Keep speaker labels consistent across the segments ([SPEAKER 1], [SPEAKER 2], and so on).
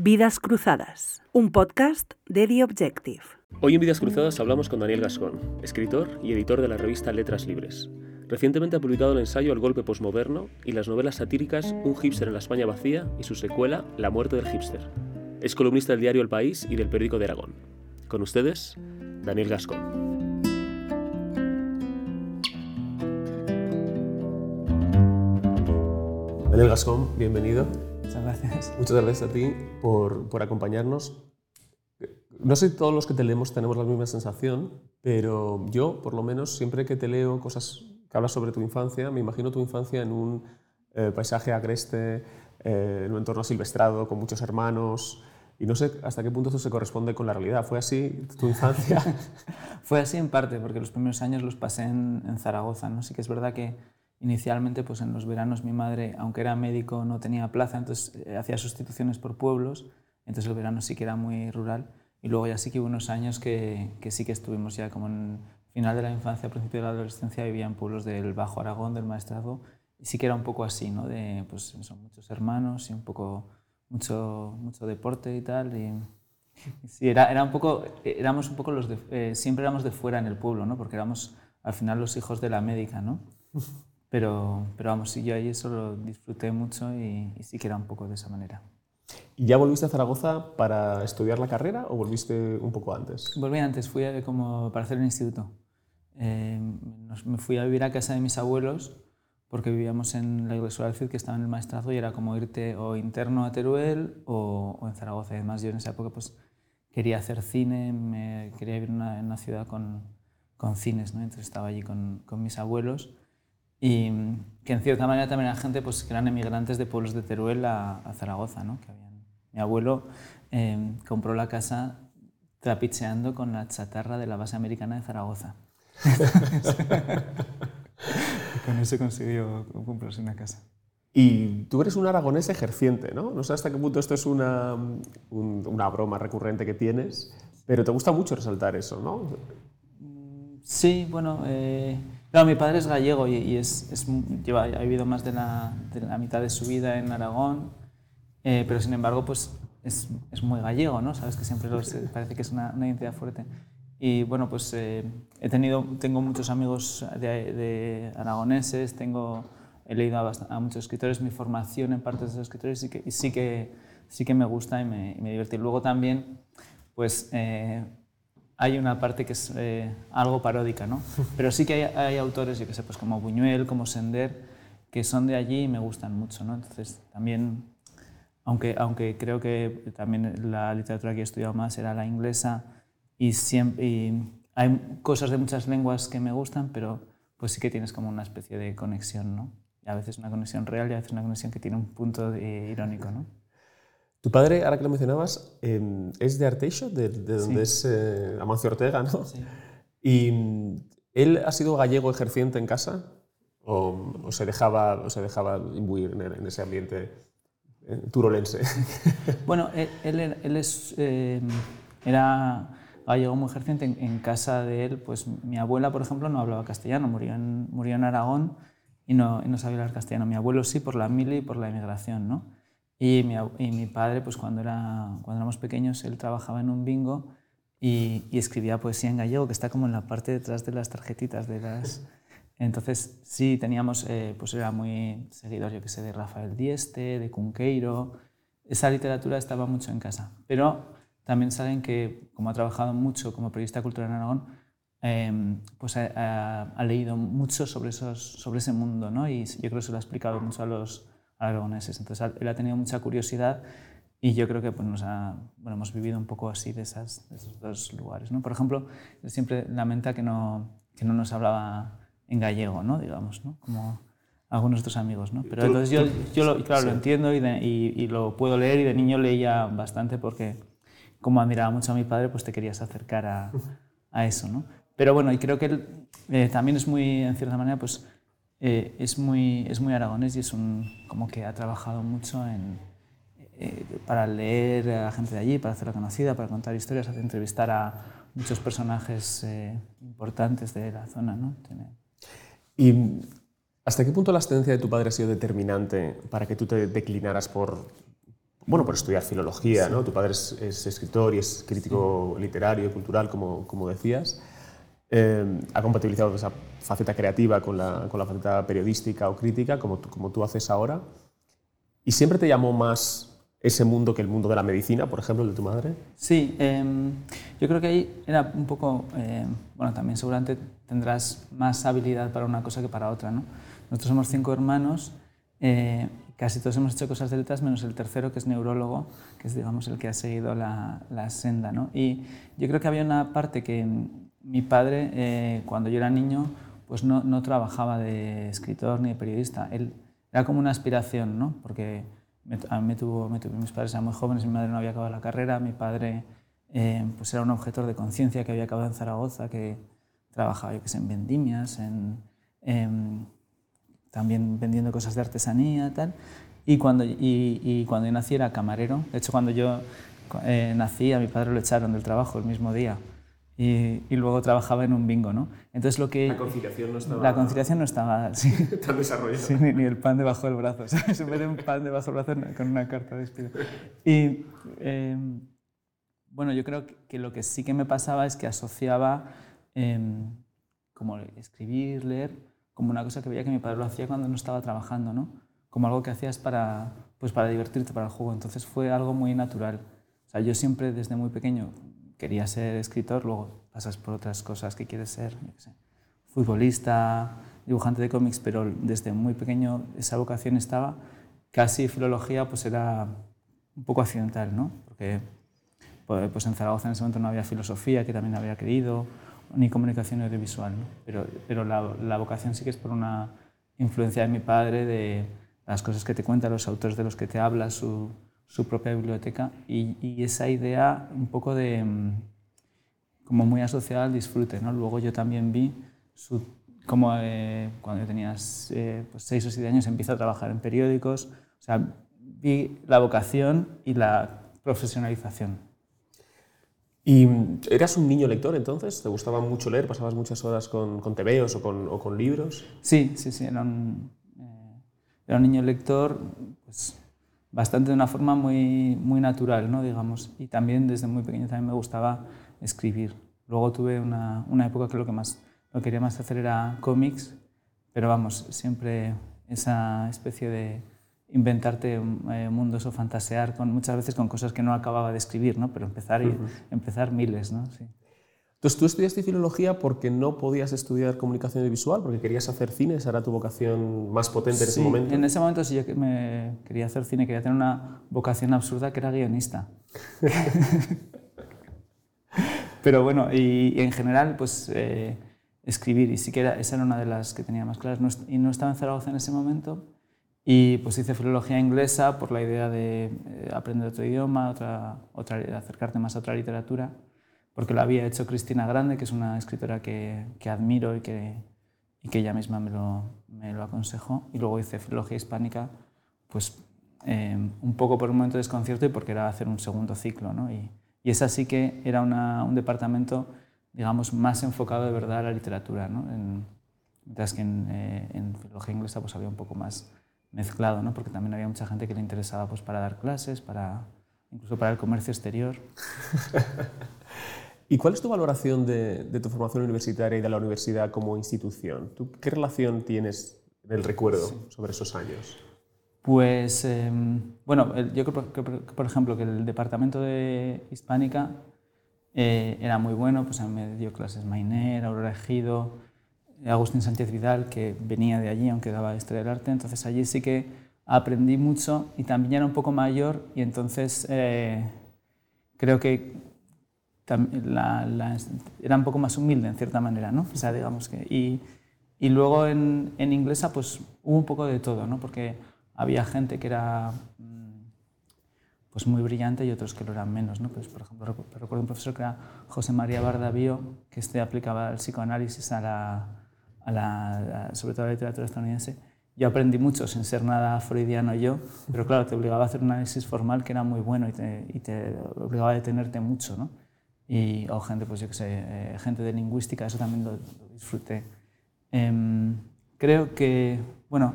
[SPEAKER 1] Vidas Cruzadas, un podcast de The Objective.
[SPEAKER 2] Hoy en Vidas Cruzadas hablamos con Daniel Gascón, escritor y editor de la revista Letras Libres. Recientemente ha publicado el ensayo El golpe posmoderno y las novelas satíricas Un hipster en la España vacía y su secuela La muerte del hipster. Es columnista del diario El País y del periódico de Aragón. Con ustedes, Daniel Gascón. Daniel Gascón, bienvenido.
[SPEAKER 3] Muchas gracias.
[SPEAKER 2] Muchas gracias a ti por, por, acompañarnos. No sé si todos los que te leemos tenemos la misma sensación, pero yo, por lo menos, siempre que te leo cosas que hablas sobre tu infancia, me imagino tu infancia en un eh, paisaje agreste, eh, en un entorno silvestrado, con muchos hermanos, y no sé hasta qué punto eso se corresponde con la realidad. ¿Fue así tu infancia?
[SPEAKER 3] Fue así en parte, porque los primeros años los pasé en, en Zaragoza. ¿no? Sí que es verdad que Inicialmente, pues en los veranos mi madre, aunque era médico, no tenía plaza, entonces eh, hacía sustituciones por pueblos, entonces el verano sí que era muy rural. Y luego ya sí que hubo unos años que, que sí que estuvimos ya como en final de la infancia, principio de la adolescencia, vivía en pueblos del Bajo Aragón, del Maestrazgo, y sí que era un poco así, ¿no? De, pues son muchos hermanos y un poco, mucho, mucho deporte y tal. Y, sí, era, era un poco, éramos un poco los de, eh, siempre éramos de fuera en el pueblo, ¿no? Porque éramos al final los hijos de la médica, ¿no? Pero, pero vamos, sí, yo ahí eso lo disfruté mucho y, sí que era un poco de esa manera.
[SPEAKER 2] ¿Y ya volviste a Zaragoza para estudiar la carrera o volviste un poco antes?
[SPEAKER 3] Volví antes, fui como para hacer el instituto. Eh, me fui a vivir a casa de mis abuelos porque vivíamos en la iglesia del Cid, que estaba en el maestrazgo, y era como irte o interno a Teruel o, o en Zaragoza. Además, yo en esa época pues, quería hacer cine, me quería vivir en una, en una ciudad con, con, cines, ¿no? entonces estaba allí con, con mis abuelos y que en cierta manera también era gente pues, que eran emigrantes de pueblos de Teruel a, Zaragoza. ¿no? Que habían, mi abuelo eh, compró la casa trapicheando con la chatarra de la base americana de Zaragoza. con eso consiguió comprarse una casa.
[SPEAKER 2] Y tú eres un aragonés ejerciente, ¿no? No sé hasta qué punto esto es una, una broma recurrente que tienes, pero te gusta mucho resaltar eso, ¿no?
[SPEAKER 3] Sí, bueno, eh, Claro, mi padre es gallego y, es, es, lleva, ha vivido más de la, de la, mitad de su vida en Aragón, eh, pero sin embargo pues es, es, muy gallego, ¿no? Sabes que siempre los, parece que es una, una, identidad fuerte. Y bueno, pues eh, he tenido, tengo muchos amigos de, de aragoneses, tengo, he leído a, a, muchos escritores, mi formación en parte de esos escritores y, que, y sí, que, sí que me gusta y me, y me divierte. Y luego también, pues... Eh, hay una parte que es eh, algo paródica, ¿no? Pero sí que hay, hay, autores, yo que sé, pues como Buñuel, como Sender, que son de allí y me gustan mucho, ¿no? Entonces, también, aunque, aunque creo que también la literatura que he estudiado más era la inglesa y, siempre, y hay cosas de muchas lenguas que me gustan, pero pues sí que tienes como una especie de conexión, ¿no? Y a veces una conexión real y a veces una conexión que tiene un punto de, irónico, ¿no?
[SPEAKER 2] Tu padre, ahora que lo mencionabas, eh, es de Arteixo, de, de donde sí. es eh, Amancio Ortega, ¿no? Sí. ¿Y mm, él ha sido gallego ejerciente en casa? ¿O, o, se, dejaba, o se dejaba imbuir en, en ese ambiente eh, turolense?
[SPEAKER 3] Bueno, él, él, él es, eh, era gallego muy ejerciente. En, en, casa de él, pues mi abuela, por ejemplo, no hablaba castellano, murió en, murió en Aragón y no, y no sabía hablar castellano. Mi abuelo sí, por la mili y por la emigración, ¿no? Y mi, y mi, padre, pues cuando, era, cuando éramos pequeños, él trabajaba en un bingo y, y, escribía poesía en gallego, que está como en la parte detrás de las tarjetitas de las... Entonces, sí, teníamos, eh, pues era muy seguidor, yo que sé, de Rafael Dieste, de Cunqueiro. Esa literatura estaba mucho en casa. Pero también saben que, como ha trabajado mucho como periodista cultural en Aragón, eh, pues ha, ha, leído mucho sobre, esos, sobre ese mundo, ¿no? Y yo creo que se lo ha explicado mucho a los aragoneses. Entonces él ha tenido mucha curiosidad y yo creo que pues, nos ha, bueno, hemos vivido un poco así de, esas, de esos dos lugares. ¿no? Por ejemplo, él siempre lamenta que no, que no nos hablaba en gallego, ¿no? digamos, ¿no? como algunos de otros amigos. ¿no? Pero entonces yo, yo lo, claro, lo entiendo y, de, y, y, lo puedo leer y de niño leía bastante porque como admiraba mucho a mi padre, pues te querías acercar a, a eso. ¿no? Pero bueno, y creo que él eh, también es muy, en cierta manera, pues eh, es, muy, es muy aragonés y es un, como que ha trabajado mucho en, eh, para leer a la gente de allí, para hacerla conocida, para contar historias, hacer entrevistar a muchos personajes eh, importantes de la zona. ¿no?
[SPEAKER 2] ¿Y hasta qué punto la ascendencia de tu padre ha sido determinante para que tú te declinaras por, bueno, por estudiar filología, ¿no? Tu padre es, es escritor y es crítico literario y cultural, como, como decías. Eh, ha compatibilizado esa faceta creativa con la, con la, faceta periodística o crítica, como como tú haces ahora. ¿Y siempre te llamó más ese mundo que el mundo de la medicina, por ejemplo, el de tu madre?
[SPEAKER 3] Sí, eh, yo creo que ahí era un poco, eh, bueno, también seguramente tendrás más habilidad para una cosa que para otra, ¿no? Nosotros somos cinco hermanos eh, casi todos hemos hecho cosas de letras, menos el tercero, que es neurólogo, que es digamos, el que ha seguido la, la senda. ¿no? Y yo creo que había una parte que mi padre, eh, cuando yo era niño, pues no, no, trabajaba de escritor ni de periodista. Él era como una aspiración, ¿no? porque me, a mí me tuvo, me tuvo, mis padres eran muy jóvenes, mi madre no había acabado la carrera, mi padre eh, pues era un objetor de conciencia que había acabado en Zaragoza, que trabajaba yo que sé, en vendimias, en, en también vendiendo cosas de artesanía tal. Y cuando, y, y cuando yo nací era camarero. De hecho, cuando yo eh, nací, a mi padre lo echaron del trabajo el mismo día. Y, y, luego trabajaba en un bingo, ¿no? Entonces lo que...
[SPEAKER 2] La conciliación no estaba...
[SPEAKER 3] La conciliación no estaba sí,
[SPEAKER 2] tan desarrollada.
[SPEAKER 3] Sí, ni, ni, el pan debajo del brazo, ¿sabes? En vez de un pan debajo del brazo con una carta de despido. Y eh, bueno, yo creo que lo que sí que me pasaba es que asociaba eh, como escribir, leer, como una cosa que veía que mi padre lo hacía cuando no estaba trabajando, ¿no? Como algo que hacías para, pues para divertirte, para el juego. Entonces fue algo muy natural. O sea, yo siempre desde muy pequeño quería ser escritor, luego pasas por otras cosas que quieres ser, yo qué sé, futbolista, dibujante de cómics, pero desde muy pequeño esa vocación estaba. Casi filología pues era un poco accidental, ¿no? Porque pues en Zaragoza en ese momento no había filosofía, que también había querido, ni comunicación audiovisual, ¿no? pero, pero la, la, vocación sí que es por una influencia de mi padre, de las cosas que te cuenta, los autores de los que te habla, su, su propia biblioteca y, y, esa idea un poco de como muy asociada al disfrute. ¿no? Luego yo también vi su, como eh, cuando yo tenía eh, pues seis o siete años empiezo a trabajar en periódicos, o sea, vi la vocación y la profesionalización.
[SPEAKER 2] ¿Y eras un niño lector entonces? ¿Te gustaba mucho leer? ¿Pasabas muchas horas con, con tebeos o con, o con, libros?
[SPEAKER 3] Sí, sí, sí. Era un, eh, era un niño lector pues, bastante de una forma muy, muy natural, ¿no? digamos. Y también desde muy pequeño también me gustaba escribir. Luego tuve una, una época que lo que más lo que quería más hacer era cómics, pero vamos, siempre esa especie de inventarte eh, mundos o fantasear con, muchas veces con cosas que no acababa de escribir, ¿no? pero empezar, y, uh -huh. empezar miles. ¿no? Sí.
[SPEAKER 2] Entonces, tú estudiaste filología porque no podías estudiar comunicación visual, porque querías hacer cine, esa era tu vocación más potente en ese momento.
[SPEAKER 3] En ese momento sí, yo me quería hacer cine, quería tener una vocación absurda que era guionista. Pero bueno, y, y, en general, pues eh, escribir, y sí que era, esa era una de las que tenía más claras. No, y no estaba en Zaragoza en ese momento, y pues hice filología inglesa por la idea de eh, aprender otro idioma, otra, otra, acercarte más a otra literatura, porque lo había hecho Cristina Grande, que es una escritora que, que admiro y que, y que ella misma me lo, me lo aconsejó. Y luego hice filología hispánica, pues eh, un poco por un momento de desconcierto y porque era hacer un segundo ciclo. ¿no? Y, y esa sí que era una, un departamento, digamos, más enfocado de verdad a la literatura, ¿no? En, mientras que en, eh, en filología inglesa pues había un poco más mezclado, ¿no? porque también había mucha gente que le interesaba pues, para dar clases, para, incluso para el comercio exterior.
[SPEAKER 2] ¿Y cuál es tu valoración de, de, tu formación universitaria y de la universidad como institución? ¿Tú, ¿Qué relación tienes en el recuerdo sí. sobre esos años?
[SPEAKER 3] Pues, eh, bueno, yo creo que, por ejemplo, que el departamento de hispánica eh, era muy bueno, pues me dio clases Mainer, Aurora Ejido, Agustín Sánchez Vidal, que venía de allí, aunque daba historia del arte, entonces allí sí que aprendí mucho y también era un poco mayor y entonces eh, creo que la, la, era un poco más humilde en cierta manera, ¿no? O sea, digamos que... Y, y luego en, en, inglesa pues hubo un poco de todo, ¿no? Porque había gente que era pues muy brillante y otros que lo eran menos, ¿no? Pues, por ejemplo, recuerdo un profesor que era José María Bardabío, que este aplicaba el psicoanálisis a la, a la, sobre todo a la literatura estadounidense. Yo aprendí mucho sin ser nada freudiano yo, pero claro, te obligaba a hacer un análisis formal que era muy bueno y te, y te obligaba a detenerte mucho, ¿no? Y, o gente, pues yo qué sé, eh, gente de lingüística, eso también lo, lo disfruté. Eh, creo que, bueno,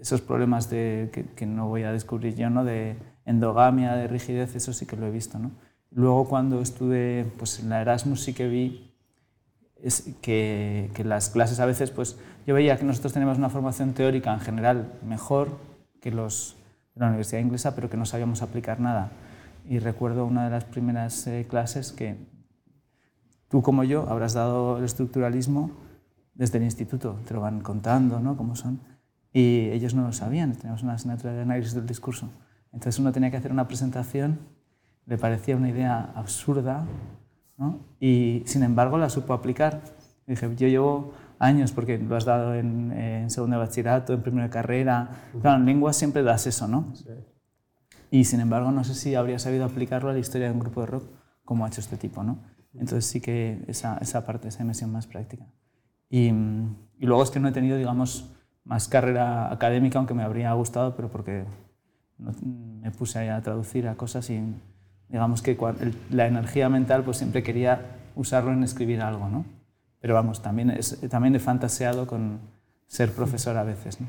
[SPEAKER 3] esos problemas de, que, que, no voy a descubrir yo, ¿no? De endogamia, de rigidez, eso sí que lo he visto. ¿no? Luego cuando estuve pues, en la Erasmus sí que vi es que, que, las clases a veces, pues yo veía que nosotros teníamos una formación teórica en general mejor que los de la universidad inglesa, pero que no sabíamos aplicar nada. Y recuerdo una de las primeras eh, clases que tú como yo habrás dado el estructuralismo desde el instituto, te lo van contando, ¿no? Cómo son. Y ellos no lo sabían, teníamos una asignatura de análisis del discurso. Entonces uno tenía que hacer una presentación, le parecía una idea absurda, ¿no? y sin embargo la supo aplicar. Y dije, yo llevo años, porque lo has dado en, en segundo de bachillerato, en primera de carrera. Claro, en lengua siempre das eso, ¿no? Y sin embargo, no sé si habría sabido aplicarlo a la historia de un grupo de rock como ha hecho este tipo, ¿no? Entonces sí que esa, esa parte, esa dimensión más práctica. Y, y, luego es que no he tenido, digamos, más carrera académica, aunque me habría gustado, pero porque me puse a traducir a cosas y digamos que la energía mental pues siempre quería usarlo en escribir algo, ¿no? Pero vamos, también, es, también he fantaseado con ser profesor a veces. ¿no?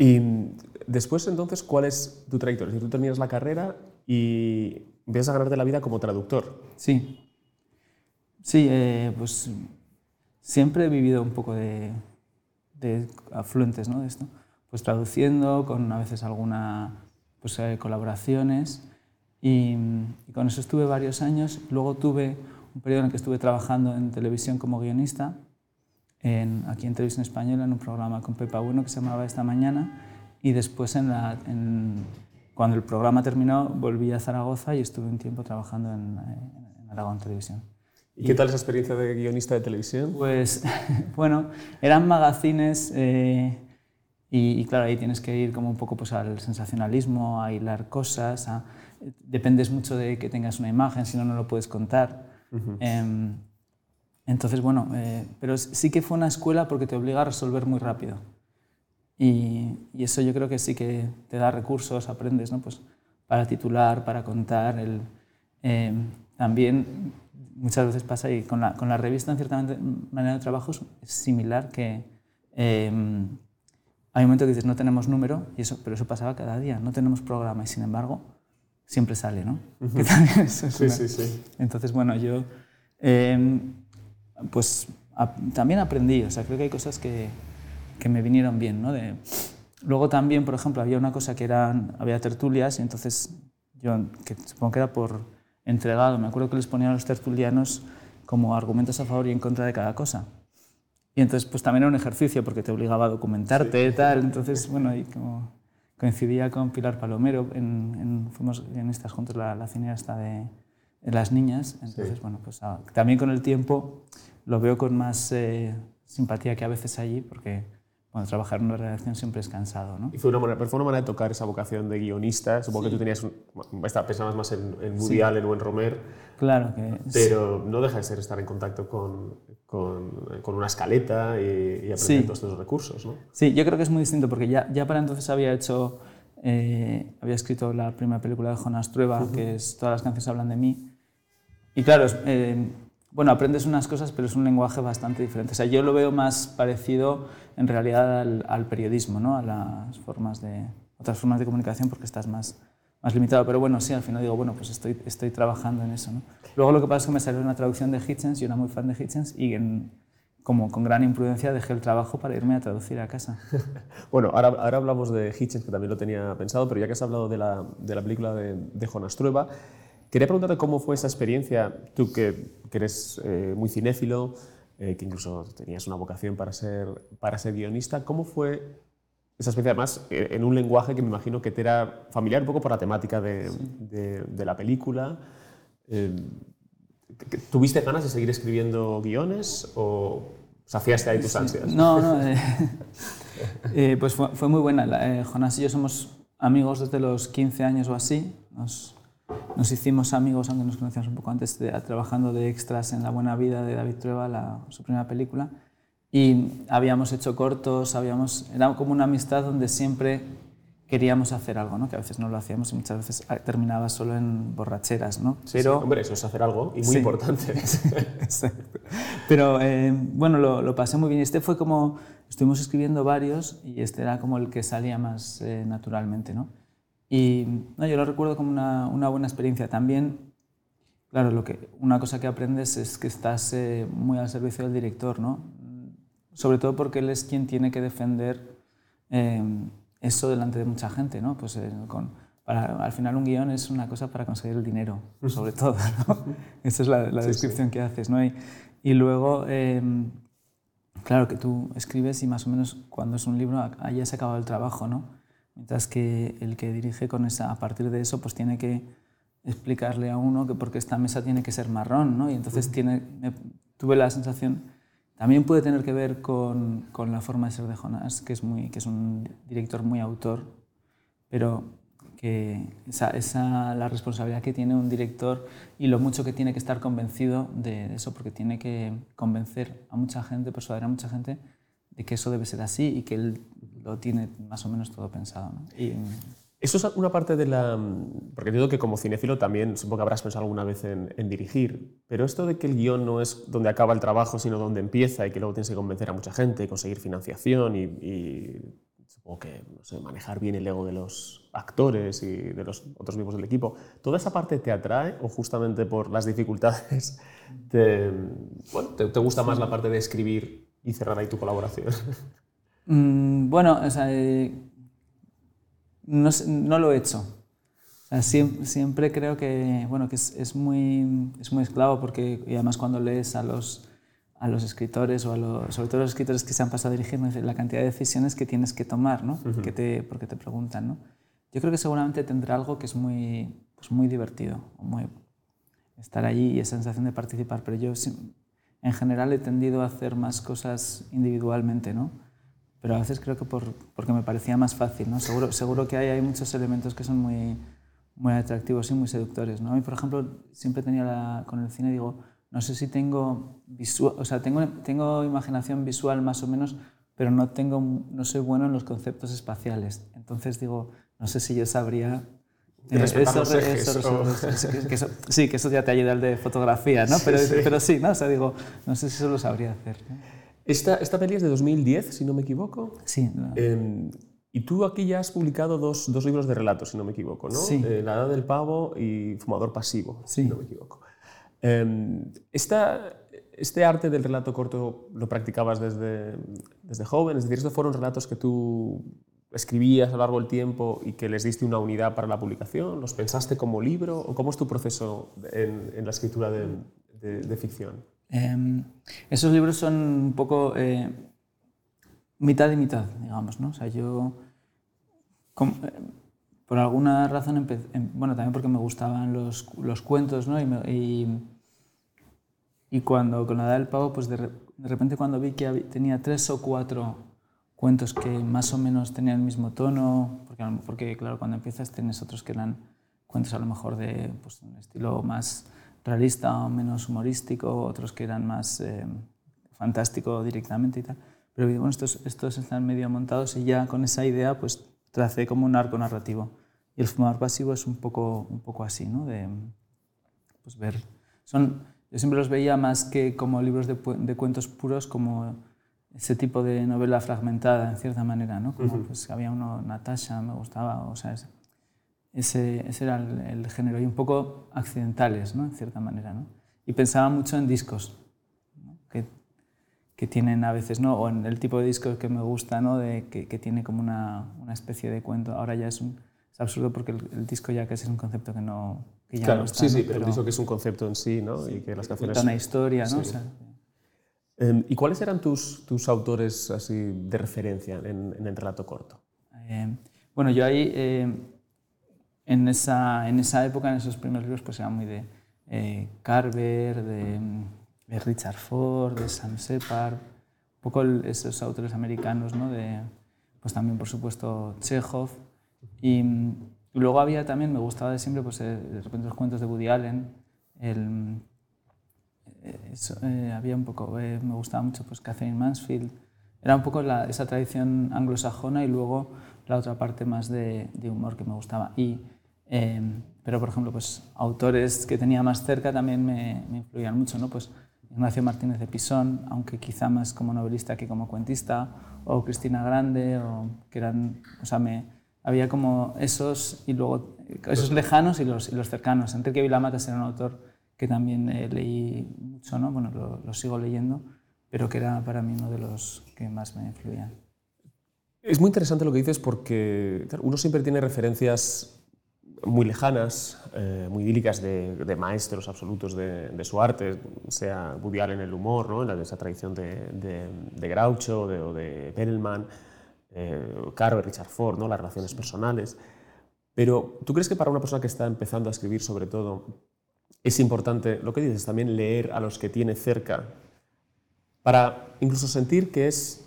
[SPEAKER 2] Y después, entonces, ¿cuál es tu trayectoria? Si tú terminas la carrera y empiezas a ganarte la vida como traductor.
[SPEAKER 3] Sí. Sí, eh, pues siempre he vivido un poco de, de afluentes ¿no? de esto. Pues traduciendo, con a veces alguna pues, eh, colaboraciones. Y, y, con eso estuve varios años. Luego tuve un periodo en el que estuve trabajando en televisión como guionista, en, aquí en Televisión Española, en un programa con Pepa Bueno que se llamaba Esta Mañana, y después, en la, en, cuando el programa terminó, volví a Zaragoza y estuve un tiempo trabajando en, en Aragón Televisión.
[SPEAKER 2] ¿Y qué tal esa experiencia de guionista de televisión?
[SPEAKER 3] Pues, bueno, eran magazines eh, y, y, claro, ahí tienes que ir como un poco pues, al sensacionalismo, a hilar cosas, a, dependes mucho de que tengas una imagen, si no, no lo puedes contar. Uh -huh. eh, entonces, bueno, eh, pero sí que fue una escuela porque te obliga a resolver muy rápido. Y, y, eso yo creo que sí que te da recursos, aprendes, ¿no? Pues para titular, para contar. El, eh, también muchas veces pasa y con la, con la revista en cierta manera de trabajo es similar que eh, hay un momento que dices no tenemos número, y eso, pero eso pasaba cada día, no tenemos programa y sin embargo siempre sale, ¿no? Uh -huh. que también eso es
[SPEAKER 2] sí,
[SPEAKER 3] una...
[SPEAKER 2] sí, sí.
[SPEAKER 3] Entonces, bueno, yo eh, pues a, también aprendí, o sea, creo que hay cosas que, que me vinieron bien, ¿no? De, luego también, por ejemplo, había una cosa que eran, había tertulias y entonces yo, que supongo que era por entregado, me acuerdo que les ponían a los tertulianos como argumentos a favor y en contra de cada cosa. Y entonces pues también era un ejercicio porque te obligaba a documentarte y sí. tal, entonces bueno, y como coincidía con Pilar Palomero, en, en, fuimos guionistas juntos la, la cineasta de, Las Niñas, entonces sí. bueno, pues ah, también con el tiempo lo veo con más eh, simpatía que a veces allí, porque bueno, trabajar en una redacción siempre es cansado. ¿no?
[SPEAKER 2] Y fue una, manera, fue una manera de tocar esa vocación de guionista. Supongo sí. que tú tenías, un, pensabas más en, en Woody sí. En Romer.
[SPEAKER 3] Claro que
[SPEAKER 2] Pero no deja de ser estar en contacto con, con, con una escaleta y, y aprender todos estos recursos. ¿no?
[SPEAKER 3] Sí, yo creo que es muy distinto porque ya, ya para entonces había hecho, eh, había escrito la primera película de Jonas Trueba, uh -huh. que es Todas las canciones hablan de mí. Y claro, eh, bueno, aprendes unas cosas, pero es un lenguaje bastante diferente. O sea, yo lo veo más parecido en realidad al, periodismo, ¿no? a las formas de, otras formas de comunicación, porque estás más, más limitado. Pero bueno, sí, al final digo, bueno, pues estoy, estoy trabajando en eso. Luego lo que pasa es que me salió una traducción de Hitchens, yo era muy fan de Hitchens, y como con gran imprudencia dejé el trabajo para irme a traducir a casa.
[SPEAKER 2] bueno, ahora, ahora hablamos de Hitchens, que también lo tenía pensado, pero ya que has hablado de la, de la película de, de Jonas Trueba, Quería preguntarte cómo fue esa experiencia, tú que, que eres eh, muy cinéfilo, eh, que incluso tenías una vocación para ser, para ser guionista, ¿cómo fue esa experiencia además eh, en un lenguaje que me imagino que te era familiar un poco por la temática de, sí. de, de la película? Eh, ¿Tuviste ganas de seguir escribiendo guiones o saciaste ahí tus ansias?
[SPEAKER 3] No, no, eh, pues fue, fue, muy buena. Jonás y yo somos amigos desde los 15 años o así. Nos, nos hicimos amigos, aunque nos conocíamos un poco antes, de, trabajando de extras en La Buena Vida de David Trueba, la, su primera película. Y habíamos hecho cortos, habíamos, era como una amistad donde siempre queríamos hacer algo, ¿no? que a veces no lo hacíamos y muchas veces terminaba solo en borracheras. ¿no?
[SPEAKER 2] Pero, sí, hombre, eso es hacer algo y muy sí. importante.
[SPEAKER 3] Pero eh, bueno, lo, lo, pasé muy bien. Este fue como, estuvimos escribiendo varios y este era como el que salía más eh, naturalmente. ¿no? Y no, yo lo recuerdo como una, una, buena experiencia. También, claro, lo que, una cosa que aprendes es que estás eh, muy al servicio del director, ¿no? Sobre todo porque él es quien tiene que defender eh, eso delante de mucha gente, ¿no? Pues eh, con, para, al final un guion es una cosa para conseguir el dinero, sobre todo, ¿no? Esa es la, la descripción sí, sí. que haces, ¿no? Y, y luego, eh, claro, que tú escribes y más o menos cuando es un libro ya se ha acabado el trabajo, ¿no? Mientras que el que dirige con esa, a partir de eso, pues tiene que explicarle a uno que porque esta mesa tiene que ser marrón, ¿no? Y entonces tiene, me, tuve la sensación, también puede tener que ver con, con, la forma de ser de Jonás, que es, muy, que es un director muy autor, pero que esa, esa, la responsabilidad que tiene un director y lo mucho que tiene que estar convencido de eso, porque tiene que convencer a mucha gente, persuadir a mucha gente de que eso debe ser así y que él lo tiene más o menos todo pensado. ¿no? Y,
[SPEAKER 2] eso es una parte de la... Porque digo que como cinéfilo también supongo que habrás pensado alguna vez en, en, dirigir, pero esto de que el guion no es donde acaba el trabajo, sino donde empieza y que luego tienes que convencer a mucha gente, conseguir financiación y, y supongo que no sé, manejar bien el ego de los actores y de los otros miembros del equipo, ¿toda esa parte te atrae o justamente por las dificultades te, bueno, te, te gusta más la parte de escribir y cerrar ahí tu colaboración?
[SPEAKER 3] Mm, bueno, o sea, eh, no, no, lo he hecho. O sea, siempre, siempre, creo que, bueno, que es, es, muy, es muy esclavo porque y además cuando lees a los, a los escritores o a los, sobre todo los escritores que se han pasado a dirigir, la cantidad de decisiones que tienes que tomar, ¿no? Uh -huh. que te, porque te preguntan. ¿no? Yo creo que seguramente tendrá algo que es muy, pues muy divertido, muy, estar allí y esa sensación de participar, pero yo en general he tendido a hacer más cosas individualmente, ¿no? pero a veces creo que por, porque me parecía más fácil. ¿no? Seguro, seguro que hay, muchos elementos que son muy, muy atractivos y muy seductores. ¿no? Mí, por ejemplo, siempre tenía con el cine, digo, no sé si tengo, visual, o sea, tengo, tengo imaginación visual más o menos, pero no, tengo, no soy bueno en los conceptos espaciales. Entonces digo, no sé si yo sabría sí, que eso ya te ayuda el de fotografía, ¿no? Pero sí, pero sí ¿no? O sea, digo, no sé si eso lo sabría hacer. ¿no?
[SPEAKER 2] Esta, esta peli es de 2010, si no me equivoco.
[SPEAKER 3] Sí. No.
[SPEAKER 2] Eh, y tú aquí ya has publicado dos, dos, libros de relatos, si no me equivoco, ¿no?
[SPEAKER 3] Sí.
[SPEAKER 2] Eh, La Edad del Pavo y Fumador Pasivo,
[SPEAKER 3] sí.
[SPEAKER 2] si no me equivoco. Eh, esta, este arte del relato corto lo practicabas desde, desde joven, es decir, estos fueron relatos que tú escribías a lo largo del tiempo y que les diste una unidad para la publicación? ¿Los pensaste como libro? ¿O cómo es tu proceso en, la escritura de, ficción?
[SPEAKER 3] Eh, esos libros son un poco eh, mitad y mitad, digamos, ¿no? O sea, yo, eh, por alguna razón, empecé, bueno, también porque me gustaban los, los cuentos, ¿no? Y, me, y, cuando con la edad del pavo, pues de, repente cuando vi que tenía tres o cuatro cuentos que más o menos tenían el mismo tono, porque, porque claro, cuando empiezas tienes otros que eran cuentos a lo mejor de pues, un estilo más realista o menos humorístico, otros que eran más eh, fantástico directamente y tal. Pero bueno, estos, estos están medio montados y ya con esa idea pues tracé como un arco narrativo. Y el fumador pasivo es un poco, un poco así, ¿no? De pues ver... Son, yo siempre los veía más que como libros de, de cuentos puros, como ese tipo de novela fragmentada, en cierta manera, ¿no? Como uh -huh. pues había uno, Natasha, me gustaba, o sea, ese, ese era el, el, género, y un poco accidentales, ¿no? En cierta manera, ¿no? Y pensaba mucho en discos, ¿no? que, que tienen a veces, ¿no? O en el tipo de discos que me gusta, ¿no? De, que, que tiene como una, una especie de cuento. Ahora ya es, un, es absurdo porque el, el, disco ya casi es un concepto que no... Que ya
[SPEAKER 2] claro,
[SPEAKER 3] no está,
[SPEAKER 2] sí, sí,
[SPEAKER 3] ¿no?
[SPEAKER 2] pero, pero el disco que es un concepto en sí, ¿no?
[SPEAKER 3] Sí,
[SPEAKER 2] y que las canciones...
[SPEAKER 3] Cuenta una historia, ¿no?
[SPEAKER 2] Sí.
[SPEAKER 3] O sea,
[SPEAKER 2] eh, ¿Y cuáles eran tus, tus autores así de referencia en, en el relato corto?
[SPEAKER 3] Eh, bueno, yo ahí, eh, en, esa, en esa época, en esos primeros libros, pues era muy de eh, Carver, de, de, Richard Ford, de Sam Shepard, un poco el, esos autores americanos, ¿no? De, pues también, por supuesto, Chekhov. Y, y, luego había también, me gustaba de siempre, pues eh, de repente los cuentos de Woody Allen, el, eso, eh, había un poco, eh, me gustaba mucho pues Catherine Mansfield, era un poco la, esa tradición anglosajona y luego la otra parte más de, de humor que me gustaba. Y, eh, pero, por ejemplo, pues autores que tenía más cerca también me, me, influían mucho, ¿no? Pues Ignacio Martínez de Pisón, aunque quizá más como novelista que como cuentista, o Cristina Grande, o, que eran, o sea, me, había como esos y luego esos lejanos y los, y los cercanos. Enrique Vilamatas era un autor que también eh, leí mucho, ¿no? bueno, lo, lo, sigo leyendo, pero que era para mí uno de los que más me influían.
[SPEAKER 2] Es muy interesante lo que dices porque claro, uno siempre tiene referencias muy lejanas, eh, muy idílicas de, de, maestros absolutos de, de, su arte, sea Woody Allen en el humor, ¿no? en esa tradición de, de Groucho o de Perelman, eh, Carver, Richard Ford, ¿no? las relaciones personales. Pero ¿tú crees que para una persona que está empezando a escribir sobre todo es importante, lo que dices, también leer a los que tiene cerca para incluso sentir que es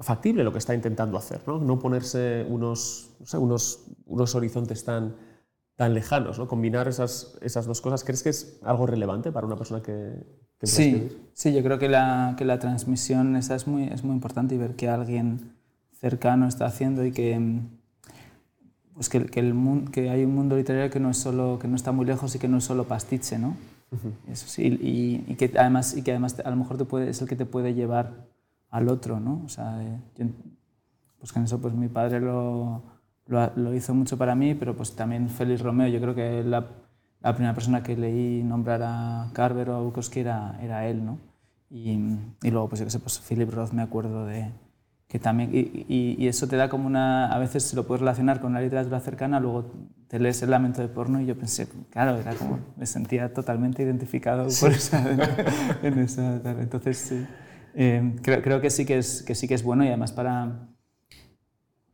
[SPEAKER 2] factible lo que está intentando hacer, no, no ponerse unos, unos, unos horizontes tan, tan lejanos, ¿no? combinar esas, esas dos cosas, ¿crees que es algo relevante para una persona que, que
[SPEAKER 3] sí? Sí, yo creo que la, que la transmisión esa es, muy, es muy importante y ver que alguien cercano está haciendo y que, pues que, que, el mundo, que hay un mundo literario que no, es solo, que no está muy lejos y que no es solo pastiche, ¿no? Uh -huh. Eso sí, y, y, que además, y que además a lo mejor te puede, es el que te puede llevar al otro, ¿no? O sea, yo, pues que en eso pues mi padre lo, lo, lo, hizo mucho para mí, pero pues también Félix Romeo, yo creo que la, la primera persona que leí nombrar a Carver o a Bukowski era, era él, ¿no? Y, y luego, pues yo qué sé, pues Philip Roth me acuerdo de que también, y, y, y, eso te da como una, a veces lo puedes relacionar con una literatura cercana, luego te lees El lamento de porno y yo pensé, claro, era como, me sentía totalmente identificado sí. por esa, en esa, entonces sí. Eh, creo, creo, que, sí que, es, que sí que es bueno y además para,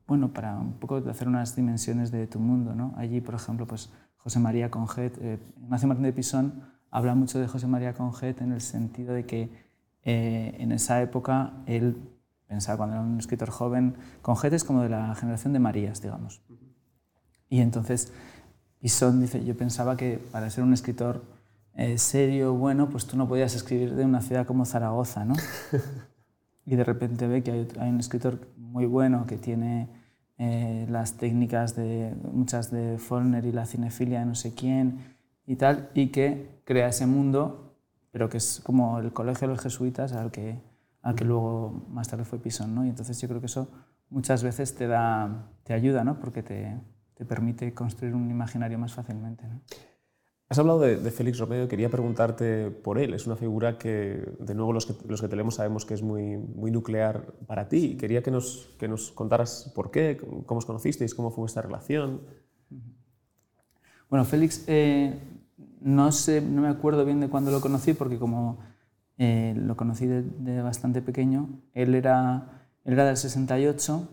[SPEAKER 3] bueno, para un poco hacer unas dimensiones de tu mundo. ¿no? Allí, por ejemplo, pues José María Conget, eh, Ignacio Martín de Pisón habla mucho de José María Conget en el sentido de que eh, en esa época él pensaba cuando era un escritor joven, Conget es como de la generación de Marías, digamos. Y entonces Pisón dice, yo pensaba que para ser un escritor eh, serio, bueno, pues tú no podías escribir de una ciudad como Zaragoza, ¿no? y de repente ve que hay, hay un escritor muy bueno que tiene eh, las técnicas de muchas de Follner y la cinefilia de no sé quién y tal, y que crea ese mundo, pero que es como el colegio de los jesuitas al que, al que luego más tarde fue Pisón, ¿no? Y entonces yo creo que eso muchas veces te, da, te ayuda, ¿no? Porque te, te permite construir un imaginario más fácilmente, ¿no?
[SPEAKER 2] Has hablado de, de, Félix Romeo, quería preguntarte por él. Es una figura que, de nuevo, los que, los que te leemos sabemos que es muy, muy nuclear para ti. Quería que nos, que nos contaras por qué, cómo os conocisteis, cómo fue esta relación.
[SPEAKER 3] Bueno, Félix, eh, no, sé, no me acuerdo bien de cuándo lo conocí, porque como eh, lo conocí de, bastante pequeño, él era, él era del 68